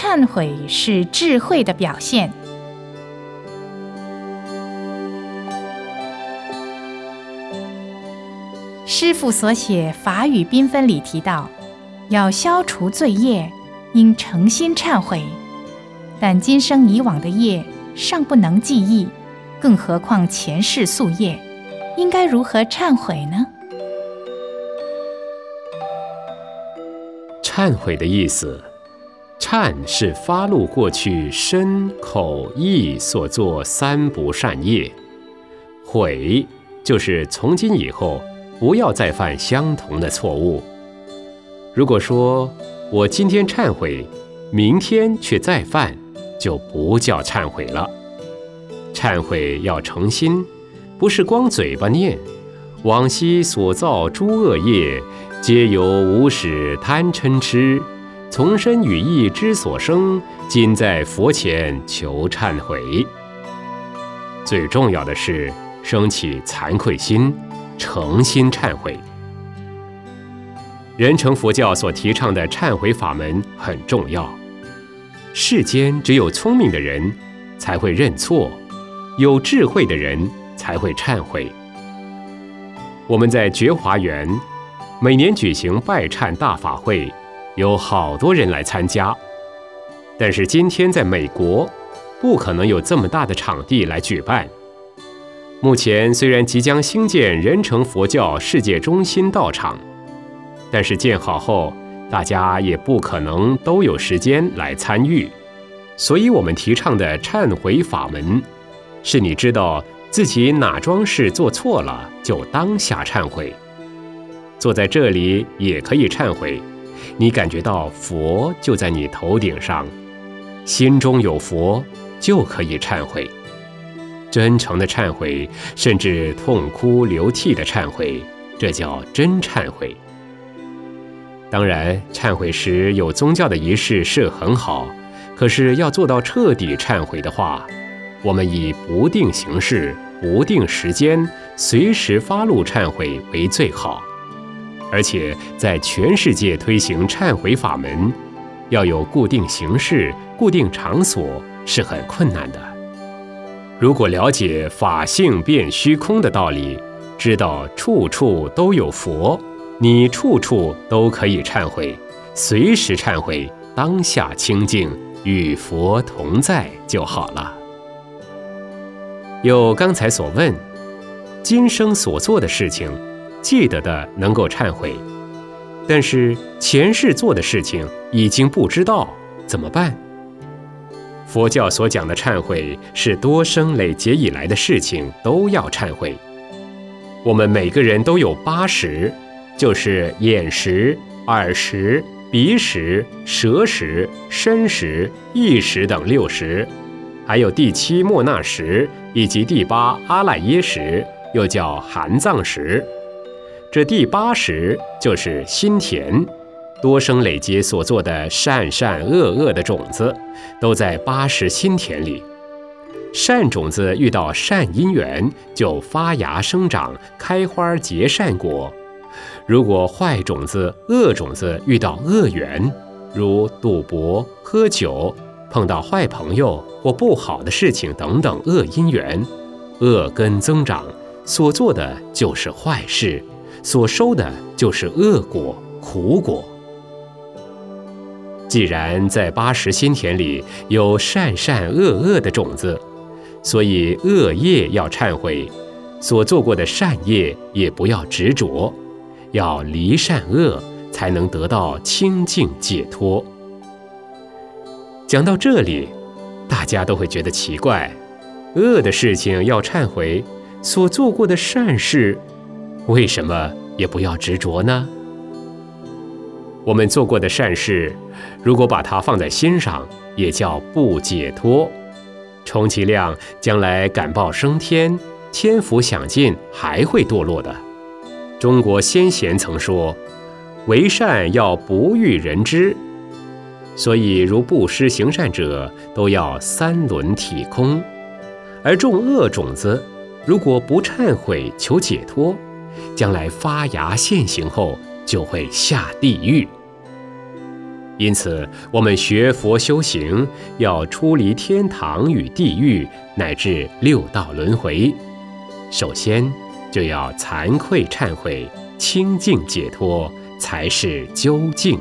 忏悔是智慧的表现。师父所写《法语缤纷》里提到，要消除罪业，应诚心忏悔。但今生以往的业尚不能记忆，更何况前世宿业，应该如何忏悔呢？忏悔的意思，忏是发露过去身口意所作三不善业，悔就是从今以后。不要再犯相同的错误。如果说我今天忏悔，明天却再犯，就不叫忏悔了。忏悔要诚心，不是光嘴巴念。往昔所造诸恶业，皆由无始贪嗔痴，从身语意之所生。今在佛前求忏悔。最重要的是升起惭愧心。诚心忏悔，人成佛教所提倡的忏悔法门很重要。世间只有聪明的人才会认错，有智慧的人才会忏悔。我们在觉华园每年举行拜忏大法会，有好多人来参加。但是今天在美国，不可能有这么大的场地来举办。目前虽然即将兴建仁成佛教世界中心道场，但是建好后，大家也不可能都有时间来参与。所以，我们提倡的忏悔法门，是你知道自己哪桩事做错了，就当下忏悔。坐在这里也可以忏悔，你感觉到佛就在你头顶上，心中有佛就可以忏悔。真诚的忏悔，甚至痛哭流涕的忏悔，这叫真忏悔。当然，忏悔时有宗教的仪式是很好，可是要做到彻底忏悔的话，我们以不定形式、不定时间、随时发露忏悔为最好。而且，在全世界推行忏悔法门，要有固定形式、固定场所是很困难的。如果了解法性变虚空的道理，知道处处都有佛，你处处都可以忏悔，随时忏悔，当下清净，与佛同在就好了。有刚才所问，今生所做的事情，记得的能够忏悔，但是前世做的事情已经不知道怎么办？佛教所讲的忏悔，是多生累劫以来的事情都要忏悔。我们每个人都有八识，就是眼识、耳识、鼻识、舌识、身识、意识等六识，还有第七莫那识以及第八阿赖耶识，又叫含藏识。这第八识就是心田。多生累积所做的善善恶恶的种子，都在八识心田里。善种子遇到善因缘，就发芽生长，开花结善果；如果坏种子、恶种子遇到恶缘，如赌博、喝酒、碰到坏朋友或不好的事情等等恶因缘，恶根增长，所做的就是坏事，所收的就是恶果、苦果。既然在八十心田里有善善恶恶的种子，所以恶业要忏悔，所做过的善业也不要执着，要离善恶，才能得到清净解脱。讲到这里，大家都会觉得奇怪：恶的事情要忏悔，所做过的善事，为什么也不要执着呢？我们做过的善事，如果把它放在心上，也叫不解脱，充其量将来感报升天，天福享尽，还会堕落的。中国先贤曾说：“为善要不欲人知。”所以，如布施行善者，都要三轮体空；而种恶种子，如果不忏悔求解脱，将来发芽现行后，就会下地狱。因此，我们学佛修行，要出离天堂与地狱，乃至六道轮回。首先，就要惭愧忏悔，清净解脱，才是究竟。